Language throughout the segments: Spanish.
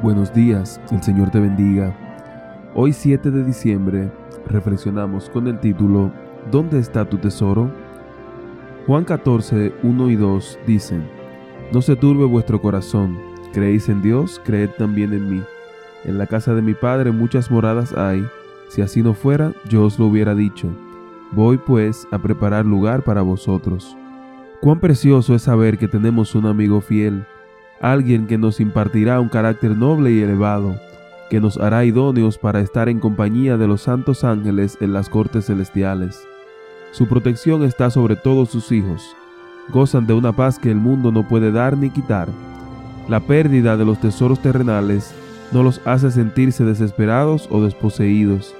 Buenos días, el Señor te bendiga. Hoy 7 de diciembre reflexionamos con el título ¿Dónde está tu tesoro? Juan 14, 1 y 2 dicen, No se turbe vuestro corazón, creéis en Dios, creed también en mí. En la casa de mi Padre muchas moradas hay, si así no fuera, yo os lo hubiera dicho. Voy pues a preparar lugar para vosotros. Cuán precioso es saber que tenemos un amigo fiel, alguien que nos impartirá un carácter noble y elevado, que nos hará idóneos para estar en compañía de los santos ángeles en las cortes celestiales. Su protección está sobre todos sus hijos. Gozan de una paz que el mundo no puede dar ni quitar. La pérdida de los tesoros terrenales no los hace sentirse desesperados o desposeídos.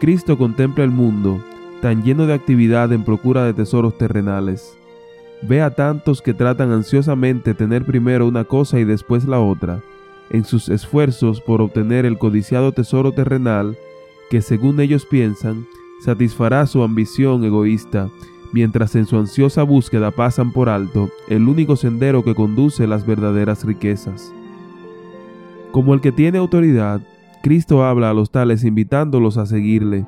Cristo contempla el mundo, tan lleno de actividad en procura de tesoros terrenales. Ve a tantos que tratan ansiosamente tener primero una cosa y después la otra, en sus esfuerzos por obtener el codiciado tesoro terrenal que, según ellos piensan, satisfará su ambición egoísta, mientras en su ansiosa búsqueda pasan por alto el único sendero que conduce las verdaderas riquezas. Como el que tiene autoridad, Cristo habla a los tales invitándolos a seguirle,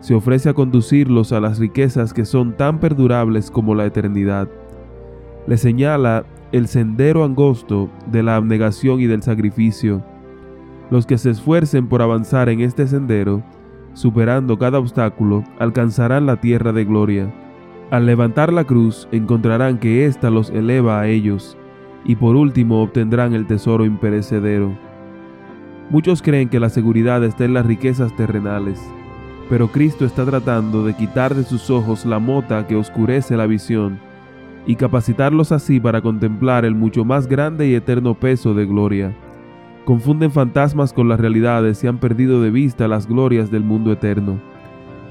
se ofrece a conducirlos a las riquezas que son tan perdurables como la eternidad le señala el sendero angosto de la abnegación y del sacrificio. Los que se esfuercen por avanzar en este sendero, superando cada obstáculo, alcanzarán la tierra de gloria. Al levantar la cruz, encontrarán que ésta los eleva a ellos, y por último obtendrán el tesoro imperecedero. Muchos creen que la seguridad está en las riquezas terrenales, pero Cristo está tratando de quitar de sus ojos la mota que oscurece la visión y capacitarlos así para contemplar el mucho más grande y eterno peso de gloria. Confunden fantasmas con las realidades y han perdido de vista las glorias del mundo eterno.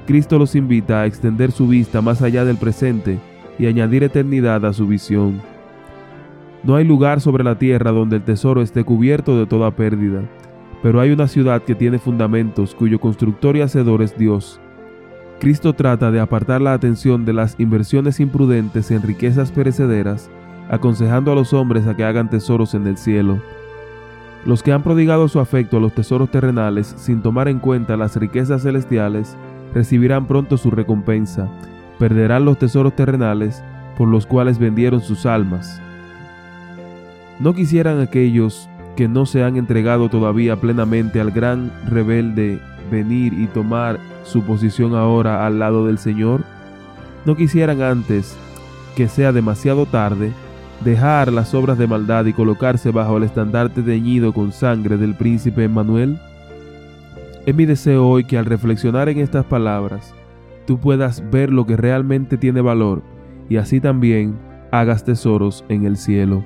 Cristo los invita a extender su vista más allá del presente y añadir eternidad a su visión. No hay lugar sobre la tierra donde el tesoro esté cubierto de toda pérdida, pero hay una ciudad que tiene fundamentos cuyo constructor y hacedor es Dios Cristo trata de apartar la atención de las inversiones imprudentes en riquezas perecederas, aconsejando a los hombres a que hagan tesoros en el cielo. Los que han prodigado su afecto a los tesoros terrenales sin tomar en cuenta las riquezas celestiales, recibirán pronto su recompensa, perderán los tesoros terrenales por los cuales vendieron sus almas. No quisieran aquellos que no se han entregado todavía plenamente al gran rebelde venir y tomar su posición ahora al lado del Señor? ¿No quisieran antes que sea demasiado tarde dejar las obras de maldad y colocarse bajo el estandarte teñido con sangre del príncipe Emmanuel? Es mi deseo hoy que al reflexionar en estas palabras, tú puedas ver lo que realmente tiene valor y así también hagas tesoros en el cielo.